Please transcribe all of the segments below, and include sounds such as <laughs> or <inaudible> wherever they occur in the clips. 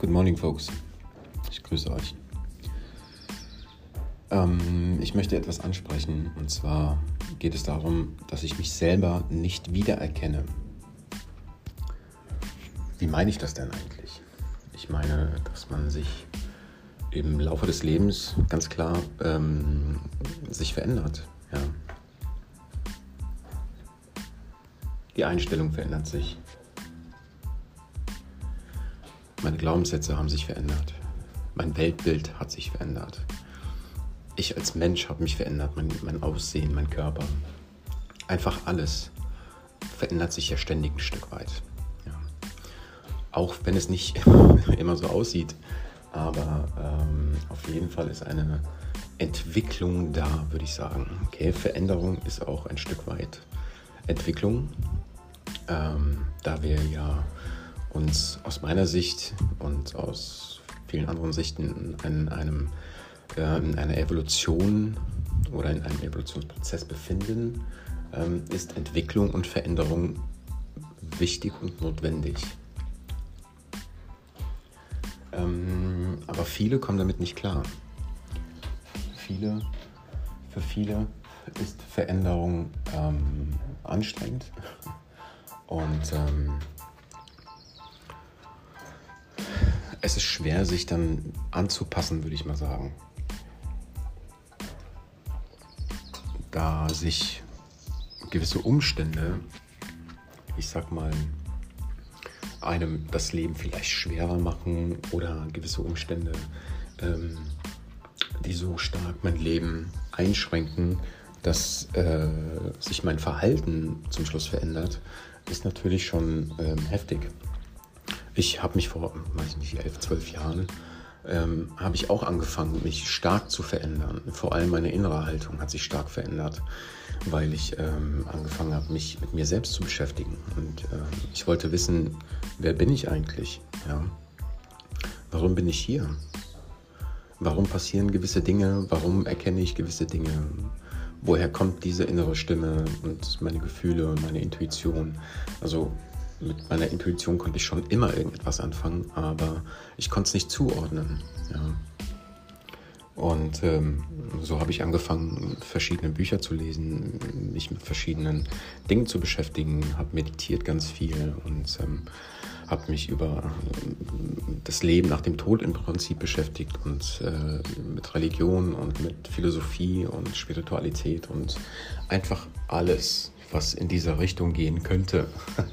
Good morning, folks. Ich grüße euch. Ähm, ich möchte etwas ansprechen und zwar geht es darum, dass ich mich selber nicht wiedererkenne. Wie meine ich das denn eigentlich? Ich meine, dass man sich im Laufe des Lebens ganz klar ähm, sich verändert. Ja. Die Einstellung verändert sich. Meine Glaubenssätze haben sich verändert. Mein Weltbild hat sich verändert. Ich als Mensch habe mich verändert, mein, mein Aussehen, mein Körper. Einfach alles verändert sich ja ständig ein Stück weit. Ja. Auch wenn es nicht <laughs> immer so aussieht, aber ähm, auf jeden Fall ist eine Entwicklung da, würde ich sagen. Okay, Veränderung ist auch ein Stück weit Entwicklung, ähm, da wir ja uns aus meiner Sicht und aus vielen anderen Sichten in einem äh, in einer Evolution oder in einem Evolutionsprozess befinden, ähm, ist Entwicklung und Veränderung wichtig und notwendig. Ähm, aber viele kommen damit nicht klar. Viele, für viele ist Veränderung ähm, anstrengend und es ist schwer, sich dann anzupassen, würde ich mal sagen. Da sich gewisse Umstände, ich sag mal, einem das Leben vielleicht schwerer machen oder gewisse Umstände, ähm, die so stark mein Leben einschränken, dass äh, sich mein Verhalten zum Schluss verändert, ist natürlich schon ähm, heftig. Ich habe mich vor, weiß nicht, elf, zwölf Jahren, ähm, habe ich auch angefangen, mich stark zu verändern. Vor allem meine innere Haltung hat sich stark verändert, weil ich ähm, angefangen habe, mich mit mir selbst zu beschäftigen. Und äh, ich wollte wissen, wer bin ich eigentlich? Ja? Warum bin ich hier? Warum passieren gewisse Dinge? Warum erkenne ich gewisse Dinge? Woher kommt diese innere Stimme und meine Gefühle und meine Intuition? Also mit meiner Intuition konnte ich schon immer irgendetwas anfangen, aber ich konnte es nicht zuordnen. Ja. Und ähm, so habe ich angefangen, verschiedene Bücher zu lesen, mich mit verschiedenen Dingen zu beschäftigen, habe meditiert ganz viel und ähm, habe mich über das Leben nach dem Tod im Prinzip beschäftigt und äh, mit Religion und mit Philosophie und Spiritualität und einfach alles, was in dieser Richtung gehen könnte. <laughs>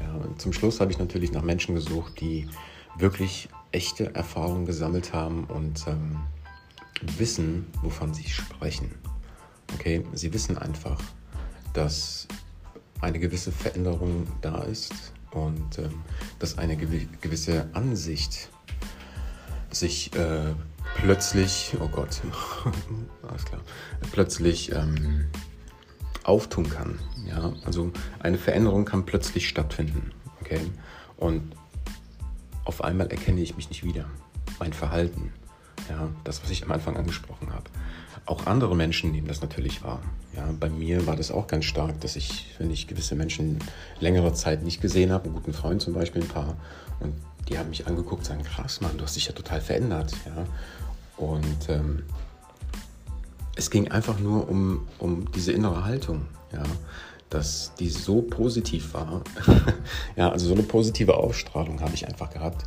Ja, zum Schluss habe ich natürlich nach Menschen gesucht, die wirklich echte Erfahrungen gesammelt haben und ähm, wissen, wovon sie sprechen. Okay, sie wissen einfach, dass eine gewisse Veränderung da ist und ähm, dass eine gewisse Ansicht sich äh, plötzlich, oh Gott, <laughs> alles klar, plötzlich ähm, auftun kann. Ja? Also eine Veränderung kann plötzlich stattfinden. Okay? Und auf einmal erkenne ich mich nicht wieder. Mein Verhalten. Ja, das, was ich am Anfang angesprochen habe. Auch andere Menschen nehmen das natürlich wahr. Ja, bei mir war das auch ganz stark, dass ich, wenn ich gewisse Menschen längere Zeit nicht gesehen habe, einen guten Freund zum Beispiel, ein paar, und die haben mich angeguckt und sagen, krass, Mann, du hast dich ja total verändert. Ja? Und ähm, es ging einfach nur um, um diese innere Haltung, ja, dass die so positiv war. <laughs> ja, also so eine positive Ausstrahlung habe ich einfach gehabt,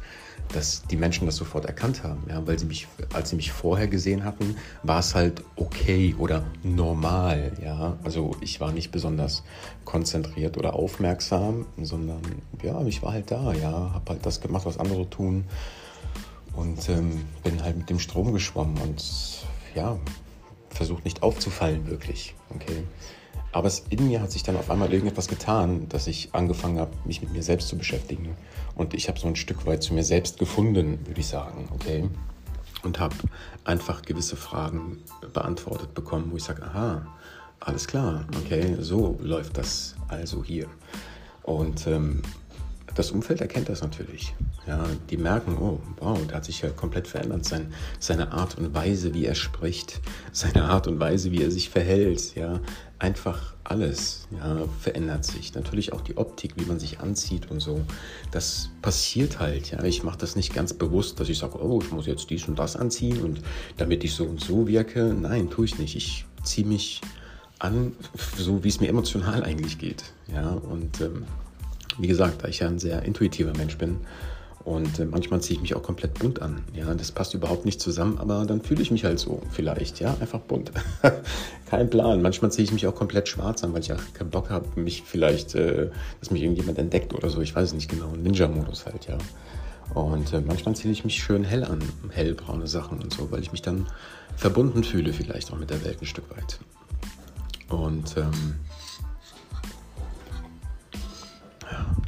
dass die Menschen das sofort erkannt haben. Ja, weil sie mich, als sie mich vorher gesehen hatten, war es halt okay oder normal. Ja, also ich war nicht besonders konzentriert oder aufmerksam, sondern ja, ich war halt da. Ja, habe halt das gemacht, was andere tun und ähm, bin halt mit dem Strom geschwommen und ja, versucht nicht aufzufallen, wirklich. Okay. Aber es, in mir hat sich dann auf einmal irgendetwas getan, dass ich angefangen habe, mich mit mir selbst zu beschäftigen. Und ich habe so ein Stück weit zu mir selbst gefunden, würde ich sagen. Okay. Und habe einfach gewisse Fragen beantwortet bekommen, wo ich sage, aha, alles klar, okay, so läuft das also hier. Und ähm, das Umfeld erkennt das natürlich. Ja, die merken, oh, wow, der hat sich ja komplett verändert. Sein, seine Art und Weise, wie er spricht, seine Art und Weise, wie er sich verhält, ja, einfach alles ja, verändert sich. Natürlich auch die Optik, wie man sich anzieht und so. Das passiert halt. Ja. Ich mache das nicht ganz bewusst, dass ich sage, oh, ich muss jetzt dies und das anziehen und damit ich so und so wirke. Nein, tue ich nicht. Ich ziehe mich an, so wie es mir emotional eigentlich geht. Ja, und ähm, wie gesagt, da ich ja ein sehr intuitiver Mensch bin und äh, manchmal ziehe ich mich auch komplett bunt an. Ja, das passt überhaupt nicht zusammen, aber dann fühle ich mich halt so, vielleicht. Ja, einfach bunt. <laughs> Kein Plan. Manchmal ziehe ich mich auch komplett schwarz an, weil ich auch keinen Bock habe, mich vielleicht, äh, dass mich irgendjemand entdeckt oder so. Ich weiß es nicht genau. Ninja-Modus halt, ja. Und äh, manchmal ziehe ich mich schön hell an, hellbraune Sachen und so, weil ich mich dann verbunden fühle, vielleicht auch mit der Welt ein Stück weit. Und ähm,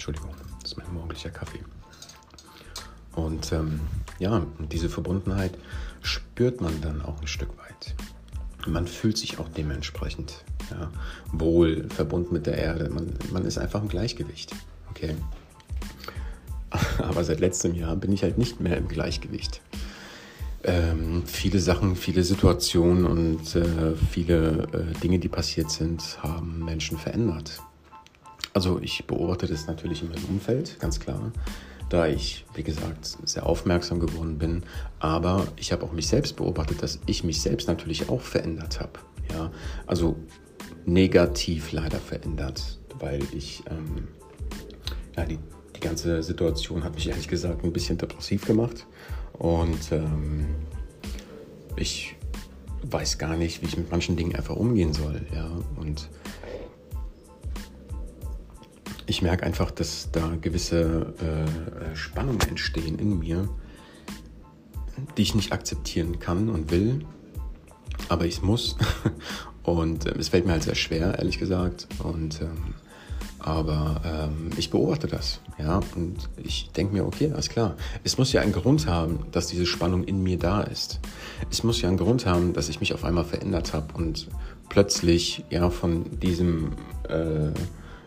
Entschuldigung, das ist mein morgendlicher Kaffee. Und ähm, ja, diese Verbundenheit spürt man dann auch ein Stück weit. Man fühlt sich auch dementsprechend ja, wohl verbunden mit der Erde. Man, man ist einfach im Gleichgewicht. Okay. Aber seit letztem Jahr bin ich halt nicht mehr im Gleichgewicht. Ähm, viele Sachen, viele Situationen und äh, viele äh, Dinge, die passiert sind, haben Menschen verändert. Also ich beobachte das natürlich in meinem Umfeld, ganz klar da ich, wie gesagt, sehr aufmerksam geworden bin. Aber ich habe auch mich selbst beobachtet, dass ich mich selbst natürlich auch verändert habe. Ja? Also negativ leider verändert, weil ich, ähm, ja, die, die ganze Situation hat mich ehrlich gesagt ein bisschen depressiv gemacht. Und ähm, ich weiß gar nicht, wie ich mit manchen Dingen einfach umgehen soll. Ja? Und ich merke einfach, dass da gewisse äh, Spannungen entstehen in mir, die ich nicht akzeptieren kann und will, aber ich muss. <laughs> Und äh, es fällt mir halt sehr schwer, ehrlich gesagt. Und ähm, aber ähm, ich beobachte das, ja, und ich denke mir, okay, alles klar. Es muss ja einen Grund haben, dass diese Spannung in mir da ist. Es muss ja einen Grund haben, dass ich mich auf einmal verändert habe und plötzlich ja von diesem äh,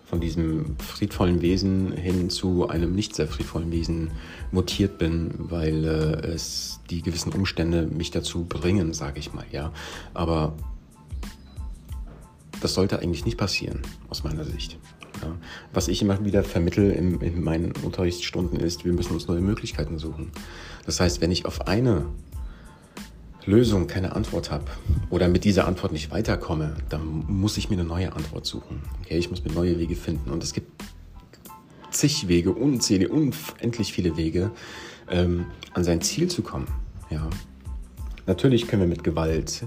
von diesem friedvollen Wesen hin zu einem nicht sehr friedvollen Wesen mutiert bin, weil äh, es die gewissen Umstände mich dazu bringen, sage ich mal, ja. Aber das sollte eigentlich nicht passieren, aus meiner Sicht. Ja. Was ich immer wieder vermittel in, in meinen Unterrichtsstunden ist, wir müssen uns neue Möglichkeiten suchen. Das heißt, wenn ich auf eine Lösung keine Antwort habe oder mit dieser Antwort nicht weiterkomme, dann muss ich mir eine neue Antwort suchen. Okay, ich muss mir neue Wege finden. Und es gibt zig Wege, unzählige, unendlich viele Wege, ähm, an sein Ziel zu kommen. Ja. Natürlich können wir mit Gewalt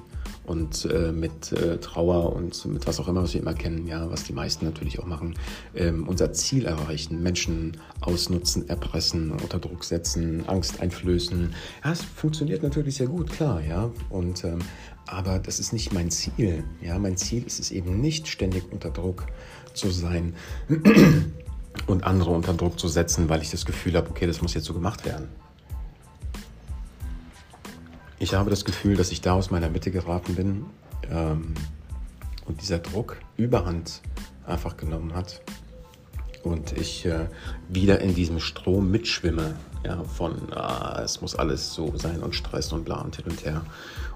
und äh, mit äh, Trauer und mit was auch immer, was wir immer kennen, ja, was die meisten natürlich auch machen, ähm, unser Ziel erreichen, Menschen ausnutzen, erpressen, unter Druck setzen, Angst einflößen. Ja, es funktioniert natürlich sehr gut, klar, ja. Und ähm, aber das ist nicht mein Ziel. Ja, mein Ziel ist es eben nicht ständig unter Druck zu sein <clears throat> und andere unter Druck zu setzen, weil ich das Gefühl habe, okay, das muss jetzt so gemacht werden. Ich habe das Gefühl, dass ich da aus meiner Mitte geraten bin ähm, und dieser Druck überhand einfach genommen hat und ich äh, wieder in diesem Strom mitschwimme, ja, von ah, es muss alles so sein und Stress und bla und hin und her.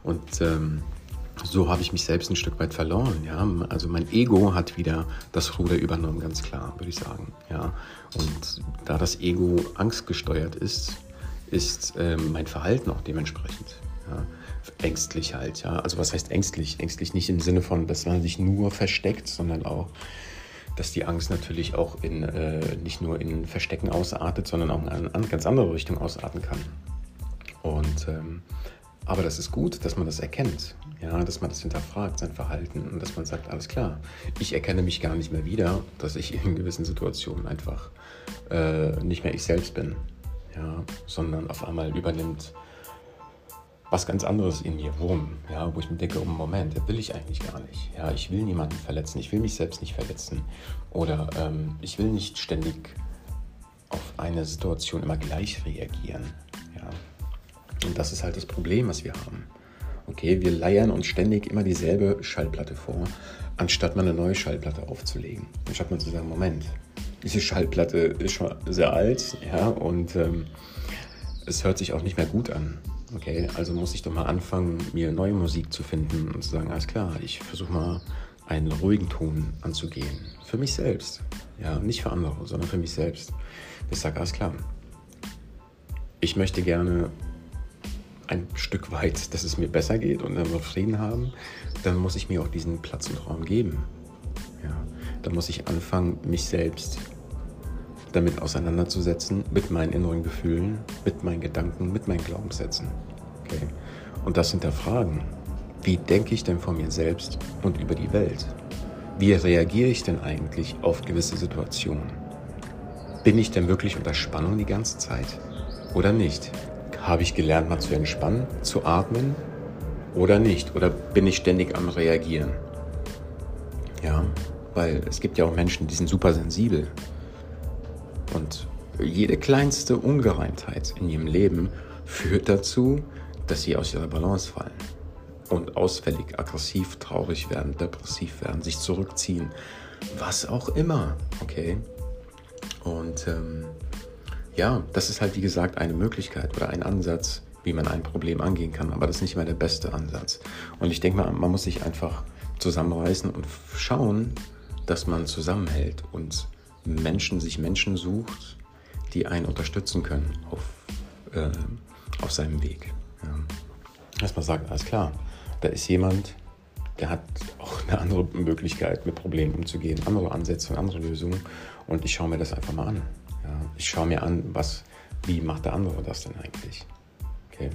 Und ähm, so habe ich mich selbst ein Stück weit verloren. Ja? Also mein Ego hat wieder das Ruder übernommen, ganz klar, würde ich sagen. Ja? Und da das Ego angstgesteuert ist, ist äh, mein Verhalten auch dementsprechend. Ja, ängstlich halt, ja. Also was heißt ängstlich? Ängstlich nicht im Sinne von, dass man sich nur versteckt, sondern auch, dass die Angst natürlich auch in, äh, nicht nur in Verstecken ausartet, sondern auch in eine ganz andere Richtung ausarten kann. Und ähm, aber das ist gut, dass man das erkennt, ja, dass man das hinterfragt, sein Verhalten und dass man sagt, alles klar, ich erkenne mich gar nicht mehr wieder, dass ich in gewissen Situationen einfach äh, nicht mehr ich selbst bin, ja, sondern auf einmal übernimmt was ganz anderes in mir Wurm, ja, wo ich mir denke, oh Moment, das will ich eigentlich gar nicht. Ja, ich will niemanden verletzen, ich will mich selbst nicht verletzen. Oder ähm, ich will nicht ständig auf eine Situation immer gleich reagieren. Ja. Und das ist halt das Problem, was wir haben. Okay, wir leiern uns ständig immer dieselbe Schallplatte vor, anstatt mal eine neue Schallplatte aufzulegen. Anstatt mal zu sagen, Moment, diese Schallplatte ist schon sehr alt, ja, und ähm, es hört sich auch nicht mehr gut an. Okay, also muss ich doch mal anfangen, mir neue Musik zu finden und zu sagen, alles klar, ich versuche mal einen ruhigen Ton anzugehen. Für mich selbst. Ja, nicht für andere, sondern für mich selbst. Ich sage, alles klar. Ich möchte gerne ein Stück weit, dass es mir besser geht und dann wir Frieden haben, dann muss ich mir auch diesen Platz und Raum geben. Ja, dann muss ich anfangen, mich selbst damit auseinanderzusetzen, mit meinen inneren Gefühlen, mit meinen Gedanken, mit meinen Glaubenssätzen. Okay? Und das hinterfragen. Wie denke ich denn von mir selbst und über die Welt? Wie reagiere ich denn eigentlich auf gewisse Situationen? Bin ich denn wirklich unter Spannung die ganze Zeit oder nicht? Habe ich gelernt, mal zu entspannen, zu atmen oder nicht? Oder bin ich ständig am Reagieren? Ja, weil es gibt ja auch Menschen, die sind super sensibel. Und jede kleinste Ungereimtheit in ihrem Leben führt dazu, dass sie aus ihrer Balance fallen und ausfällig, aggressiv, traurig werden, depressiv werden, sich zurückziehen, was auch immer, okay? Und ähm, ja, das ist halt wie gesagt eine Möglichkeit oder ein Ansatz, wie man ein Problem angehen kann, aber das ist nicht immer der beste Ansatz. Und ich denke mal, man muss sich einfach zusammenreißen und schauen, dass man zusammenhält und Menschen sich Menschen sucht, die einen unterstützen können auf, äh, auf seinem Weg. Ja. Dass sagt, alles klar, da ist jemand, der hat auch eine andere Möglichkeit, mit Problemen umzugehen, andere Ansätze und andere Lösungen. Und ich schaue mir das einfach mal an. Ja. Ich schaue mir an, was, wie macht der andere das denn eigentlich? Okay.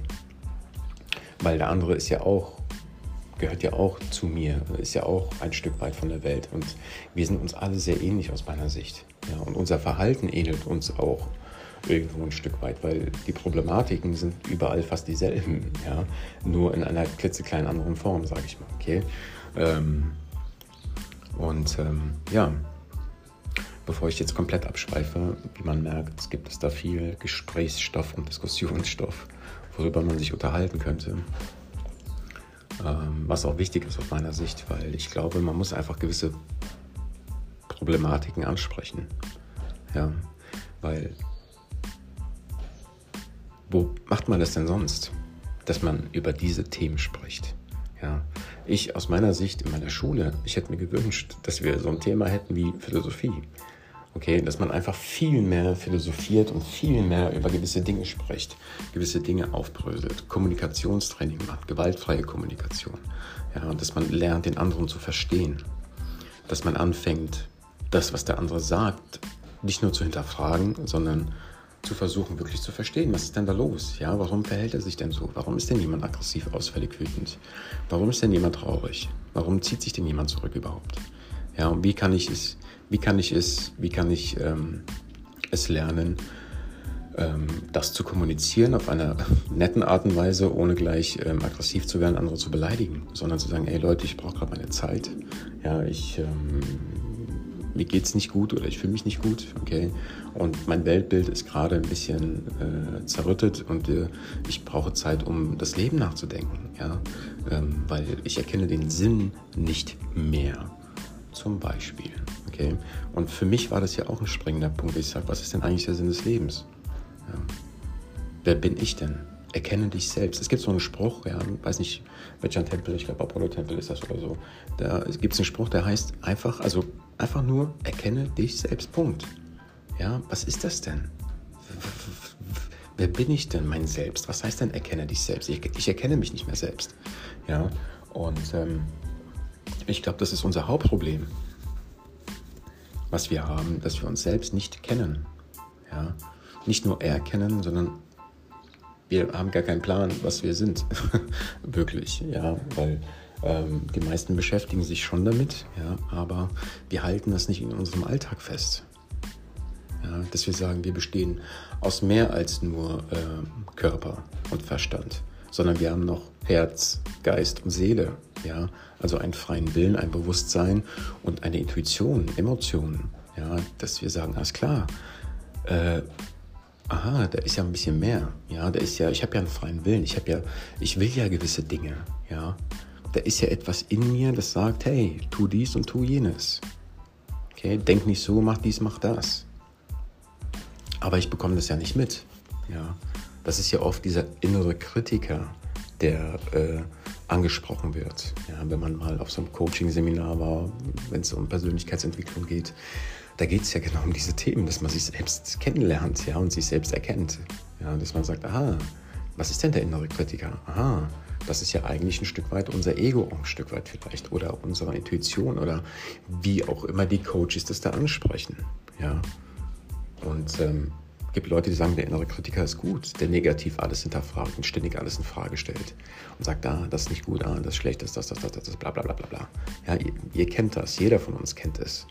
Weil der andere ist ja auch gehört ja auch zu mir, ist ja auch ein Stück weit von der Welt. Und wir sind uns alle sehr ähnlich aus meiner Sicht. Ja, und unser Verhalten ähnelt uns auch irgendwo ein Stück weit, weil die Problematiken sind überall fast dieselben, ja, nur in einer klitzekleinen anderen Form, sage ich mal. Okay. Ähm, und ähm, ja, bevor ich jetzt komplett abschweife, wie man merkt, es gibt es da viel Gesprächsstoff und Diskussionsstoff, worüber man sich unterhalten könnte. Ähm, was auch wichtig ist aus meiner Sicht, weil ich glaube, man muss einfach gewisse Problematiken ansprechen. Ja, weil wo macht man das denn sonst, dass man über diese Themen spricht? Ja, ich aus meiner Sicht in meiner Schule, ich hätte mir gewünscht, dass wir so ein Thema hätten wie Philosophie. Okay, dass man einfach viel mehr philosophiert und viel mehr über gewisse Dinge spricht, gewisse Dinge aufbröselt, Kommunikationstraining macht, gewaltfreie Kommunikation. Ja, dass man lernt, den anderen zu verstehen. Dass man anfängt, das, was der andere sagt, nicht nur zu hinterfragen, sondern zu versuchen, wirklich zu verstehen, was ist denn da los? Ja, warum verhält er sich denn so? Warum ist denn jemand aggressiv, ausfällig, wütend? Warum ist denn jemand traurig? Warum zieht sich denn jemand zurück überhaupt? Ja, und wie kann ich es wie kann ich es, wie kann ich ähm, es lernen, ähm, das zu kommunizieren auf einer <laughs> netten Art und Weise, ohne gleich ähm, aggressiv zu werden, andere zu beleidigen, sondern zu sagen, ey Leute, ich brauche gerade meine Zeit. Ja, ich ähm, mir geht's nicht gut oder ich fühle mich nicht gut, okay? Und mein Weltbild ist gerade ein bisschen äh, zerrüttet und äh, ich brauche Zeit, um das Leben nachzudenken, ja? Ähm, weil ich erkenne den Sinn nicht mehr zum Beispiel. Okay? Und für mich war das ja auch ein springender Punkt. Ich sage, was ist denn eigentlich der Sinn des Lebens? Ja. Wer bin ich denn? Erkenne dich selbst. Es gibt so einen Spruch, ja, weiß nicht, welcher Tempel, ich glaube Apollo-Tempel ist das oder so. Da gibt es einen Spruch, der heißt einfach, also einfach nur, erkenne dich selbst, Punkt. Ja, was ist das denn? Wer bin ich denn, mein Selbst? Was heißt denn, erkenne dich selbst? Ich, ich erkenne mich nicht mehr selbst. Ja, und ähm, ich glaube, das ist unser Hauptproblem, was wir haben, dass wir uns selbst nicht kennen. Ja? Nicht nur erkennen, sondern wir haben gar keinen Plan, was wir sind. <laughs> Wirklich, ja, weil ähm, die meisten beschäftigen sich schon damit, ja, aber wir halten das nicht in unserem Alltag fest. Ja, dass wir sagen, wir bestehen aus mehr als nur äh, Körper und Verstand sondern wir haben noch Herz, Geist und Seele. Ja? Also einen freien Willen, ein Bewusstsein und eine Intuition, Emotionen. Ja? Dass wir sagen, alles klar, äh, aha, da ist ja ein bisschen mehr. Ja, da ist ja, ich habe ja einen freien Willen, ich habe ja, ich will ja gewisse Dinge. Ja, da ist ja etwas in mir, das sagt, hey, tu dies und tu jenes. Okay, denk nicht so, mach dies, mach das. Aber ich bekomme das ja nicht mit. Ja, das ist ja oft dieser innere Kritiker, der äh, angesprochen wird. Ja, wenn man mal auf so einem Coaching-Seminar war, wenn es um Persönlichkeitsentwicklung geht, da geht es ja genau um diese Themen, dass man sich selbst kennenlernt ja, und sich selbst erkennt. Ja, dass man sagt, aha, was ist denn der innere Kritiker? Aha, das ist ja eigentlich ein Stück weit unser Ego, ein Stück weit vielleicht, oder unsere Intuition oder wie auch immer die Coaches das da ansprechen. Ja. Und ähm, gibt Leute, die sagen, der innere Kritiker ist gut, der negativ alles hinterfragt und ständig alles in Frage stellt und sagt, ah, das ist nicht gut, ah, das ist schlecht, das, das, das, das, das, bla, bla, bla, bla, bla. Ja, ihr, ihr kennt das, jeder von uns kennt es.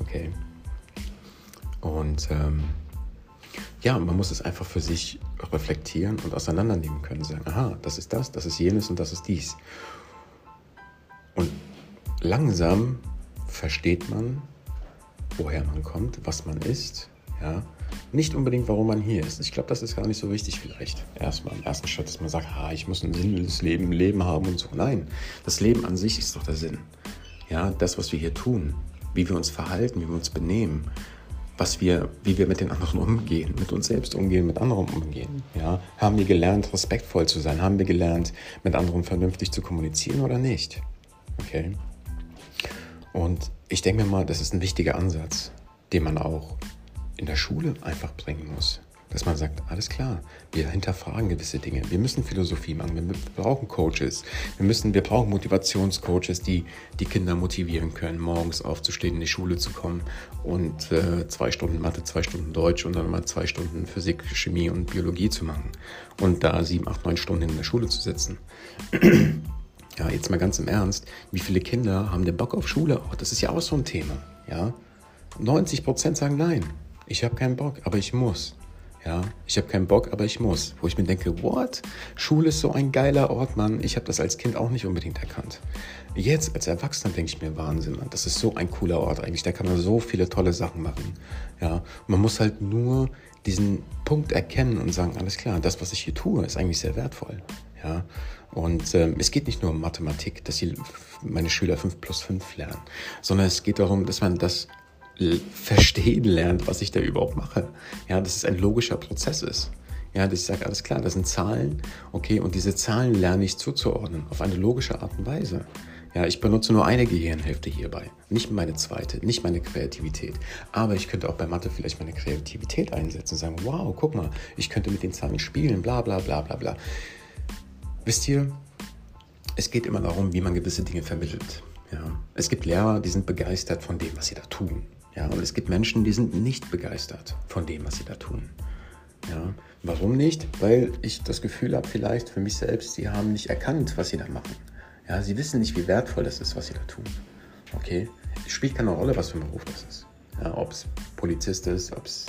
Okay. Und ähm, ja, man muss es einfach für sich reflektieren und auseinandernehmen können. Sagen, aha, das ist das, das ist jenes und das ist dies. Und langsam versteht man, woher man kommt, was man ist. Ja? Nicht unbedingt, warum man hier ist. Ich glaube, das ist gar nicht so wichtig vielleicht. Erstmal im ersten Schritt, dass man sagt, ah, ich muss ein sinnloses Leben, Leben haben und so. Nein, das Leben an sich ist doch der Sinn. Ja, das, was wir hier tun, wie wir uns verhalten, wie wir uns benehmen, was wir, wie wir mit den anderen umgehen, mit uns selbst umgehen, mit anderen umgehen. Ja? Haben wir gelernt, respektvoll zu sein? Haben wir gelernt, mit anderen vernünftig zu kommunizieren oder nicht? Okay. Und ich denke mir mal, das ist ein wichtiger Ansatz, den man auch in der Schule einfach bringen muss dass man sagt, alles klar, wir hinterfragen gewisse Dinge. Wir müssen Philosophie machen, wir brauchen Coaches. Wir, müssen, wir brauchen Motivationscoaches, die die Kinder motivieren können, morgens aufzustehen, in die Schule zu kommen und äh, zwei Stunden Mathe, zwei Stunden Deutsch und dann mal zwei Stunden Physik, Chemie und Biologie zu machen. Und da sieben, acht, neun Stunden in der Schule zu sitzen. <clears throat> ja, jetzt mal ganz im Ernst, wie viele Kinder haben den Bock auf Schule? Oh, das ist ja auch so ein Thema. Ja? 90 Prozent sagen nein. Ich habe keinen Bock, aber ich muss. Ja, ich habe keinen Bock, aber ich muss. Wo ich mir denke, what? Schule ist so ein geiler Ort, Mann. Ich habe das als Kind auch nicht unbedingt erkannt. Jetzt als Erwachsener denke ich mir, Wahnsinn, Mann. Das ist so ein cooler Ort eigentlich. Da kann man so viele tolle Sachen machen. Ja, man muss halt nur diesen Punkt erkennen und sagen, alles klar, das, was ich hier tue, ist eigentlich sehr wertvoll. Ja, und ähm, es geht nicht nur um Mathematik, dass die, meine Schüler 5 plus 5 lernen, sondern es geht darum, dass man das verstehen lernt, was ich da überhaupt mache. Ja, dass es ein logischer Prozess ist. Ja, dass ich sage, alles klar, das sind Zahlen, okay, und diese Zahlen lerne ich zuzuordnen auf eine logische Art und Weise. Ja, ich benutze nur eine Gehirnhälfte hierbei, nicht meine zweite, nicht meine Kreativität. Aber ich könnte auch bei Mathe vielleicht meine Kreativität einsetzen und sagen, wow, guck mal, ich könnte mit den Zahlen spielen, bla bla bla bla bla. Wisst ihr, es geht immer darum, wie man gewisse Dinge vermittelt. Ja. Es gibt Lehrer, die sind begeistert von dem, was sie da tun. Ja, und es gibt Menschen, die sind nicht begeistert von dem, was sie da tun. Ja, warum nicht? Weil ich das Gefühl habe, vielleicht für mich selbst, sie haben nicht erkannt, was sie da machen. Ja, sie wissen nicht, wie wertvoll das ist, was sie da tun. Okay? Es spielt keine Rolle, was für ein Beruf das ist. Ja, ob es Polizist ist, ob es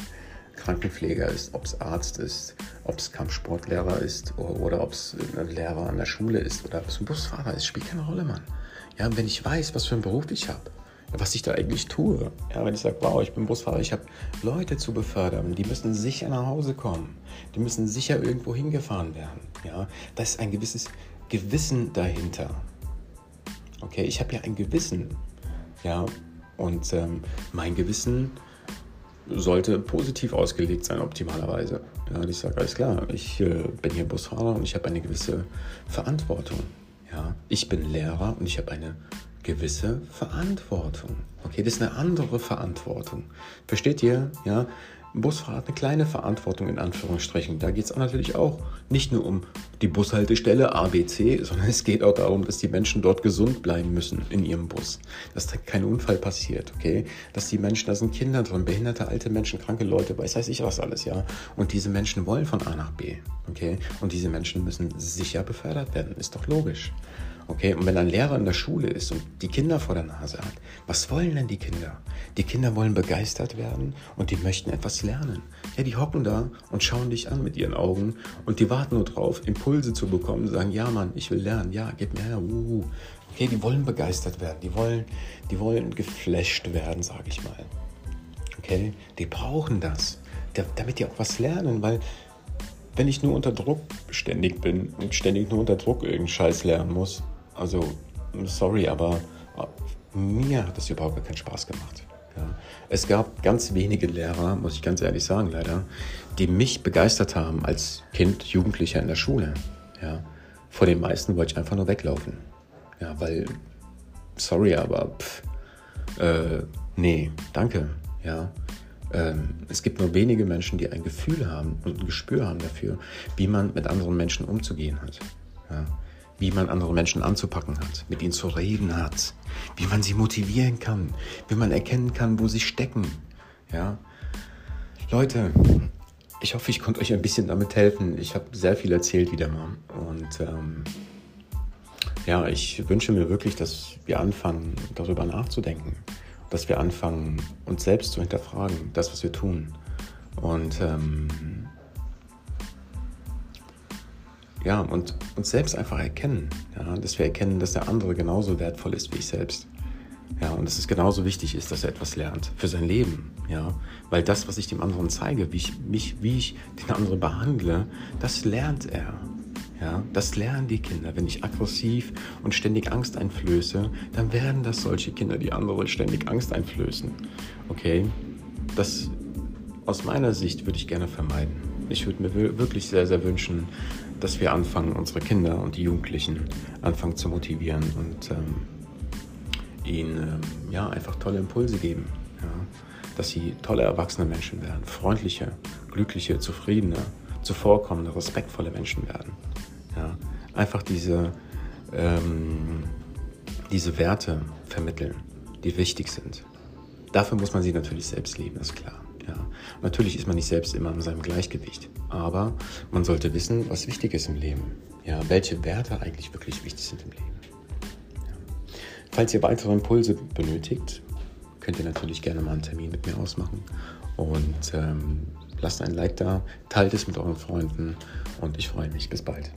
Krankenpfleger ist, ob es Arzt ist, ob es Kampfsportlehrer ist oder, oder ob es ein Lehrer an der Schule ist oder ob es ein Busfahrer ist, spielt keine Rolle, Mann. Ja, wenn ich weiß, was für einen Beruf ich habe, was ich da eigentlich tue. Ja, wenn ich sage, wow, ich bin Busfahrer, ich habe Leute zu befördern, die müssen sicher nach Hause kommen, die müssen sicher irgendwo hingefahren werden. Ja, da ist ein gewisses Gewissen dahinter. Okay, ich habe ja ein Gewissen. Ja, und ähm, mein Gewissen sollte positiv ausgelegt sein, optimalerweise. Ja, ich sage, alles klar, ich äh, bin hier Busfahrer und ich habe eine gewisse Verantwortung. Ja, ich bin Lehrer und ich habe eine gewisse Verantwortung. Okay, das ist eine andere Verantwortung. Versteht ihr? Ja, Busfahrer hat eine kleine Verantwortung in Anführungsstrichen. Da geht es natürlich auch nicht nur um die Bushaltestelle ABC, sondern es geht auch darum, dass die Menschen dort gesund bleiben müssen in ihrem Bus. Dass da kein Unfall passiert, okay? Dass die Menschen, da sind Kinder drin, behinderte alte Menschen, kranke Leute, weiß weiß ich was alles, ja? Und diese Menschen wollen von A nach B, okay? Und diese Menschen müssen sicher befördert werden, ist doch logisch. Okay, und wenn ein Lehrer in der Schule ist und die Kinder vor der Nase hat, was wollen denn die Kinder? Die Kinder wollen begeistert werden und die möchten etwas lernen. Ja, die hocken da und schauen dich an mit ihren Augen und die warten nur drauf, Impulse zu bekommen, sagen, ja Mann, ich will lernen, ja, gib mir her, uh. Okay, die wollen begeistert werden, die wollen, die wollen geflasht werden, sage ich mal. Okay, die brauchen das, damit die auch was lernen, weil wenn ich nur unter Druck ständig bin und ständig nur unter Druck irgendeinen Scheiß lernen muss, also, sorry, aber äh, mir hat das überhaupt keinen Spaß gemacht. Ja. Es gab ganz wenige Lehrer, muss ich ganz ehrlich sagen, leider, die mich begeistert haben als Kind, Jugendlicher in der Schule. Ja. Vor den meisten wollte ich einfach nur weglaufen. Ja, weil, sorry, aber pff, äh, nee, danke. Ja. Ähm, es gibt nur wenige Menschen, die ein Gefühl haben und ein Gespür haben dafür, wie man mit anderen Menschen umzugehen hat. Ja wie man andere Menschen anzupacken hat, mit ihnen zu reden hat, wie man sie motivieren kann, wie man erkennen kann, wo sie stecken. Ja, Leute, ich hoffe, ich konnte euch ein bisschen damit helfen. Ich habe sehr viel erzählt wieder mal und ähm, ja, ich wünsche mir wirklich, dass wir anfangen, darüber nachzudenken, dass wir anfangen, uns selbst zu hinterfragen, das, was wir tun. Und ähm, ja, und uns selbst einfach erkennen. Ja, dass wir erkennen, dass der andere genauso wertvoll ist wie ich selbst. Ja, und dass es genauso wichtig ist, dass er etwas lernt für sein Leben. Ja, weil das, was ich dem anderen zeige, wie ich mich, wie ich den anderen behandle, das lernt er. Ja, das lernen die Kinder. Wenn ich aggressiv und ständig Angst einflöße, dann werden das solche Kinder, die andere ständig Angst einflößen. Okay? Das aus meiner Sicht würde ich gerne vermeiden. Ich würde mir wirklich sehr, sehr wünschen, dass wir anfangen, unsere Kinder und die Jugendlichen anfangen zu motivieren und ähm, ihnen ähm, ja, einfach tolle Impulse geben. Ja? Dass sie tolle erwachsene Menschen werden, freundliche, glückliche, zufriedene, zuvorkommende, respektvolle Menschen werden. Ja? Einfach diese, ähm, diese Werte vermitteln, die wichtig sind. Dafür muss man sie natürlich selbst lieben, ist klar. Ja. Natürlich ist man nicht selbst immer in seinem Gleichgewicht, aber man sollte wissen, was wichtig ist im Leben. Ja, welche Werte eigentlich wirklich wichtig sind im Leben. Ja. Falls ihr weitere Impulse benötigt, könnt ihr natürlich gerne mal einen Termin mit mir ausmachen und ähm, lasst ein Like da, teilt es mit euren Freunden und ich freue mich. Bis bald.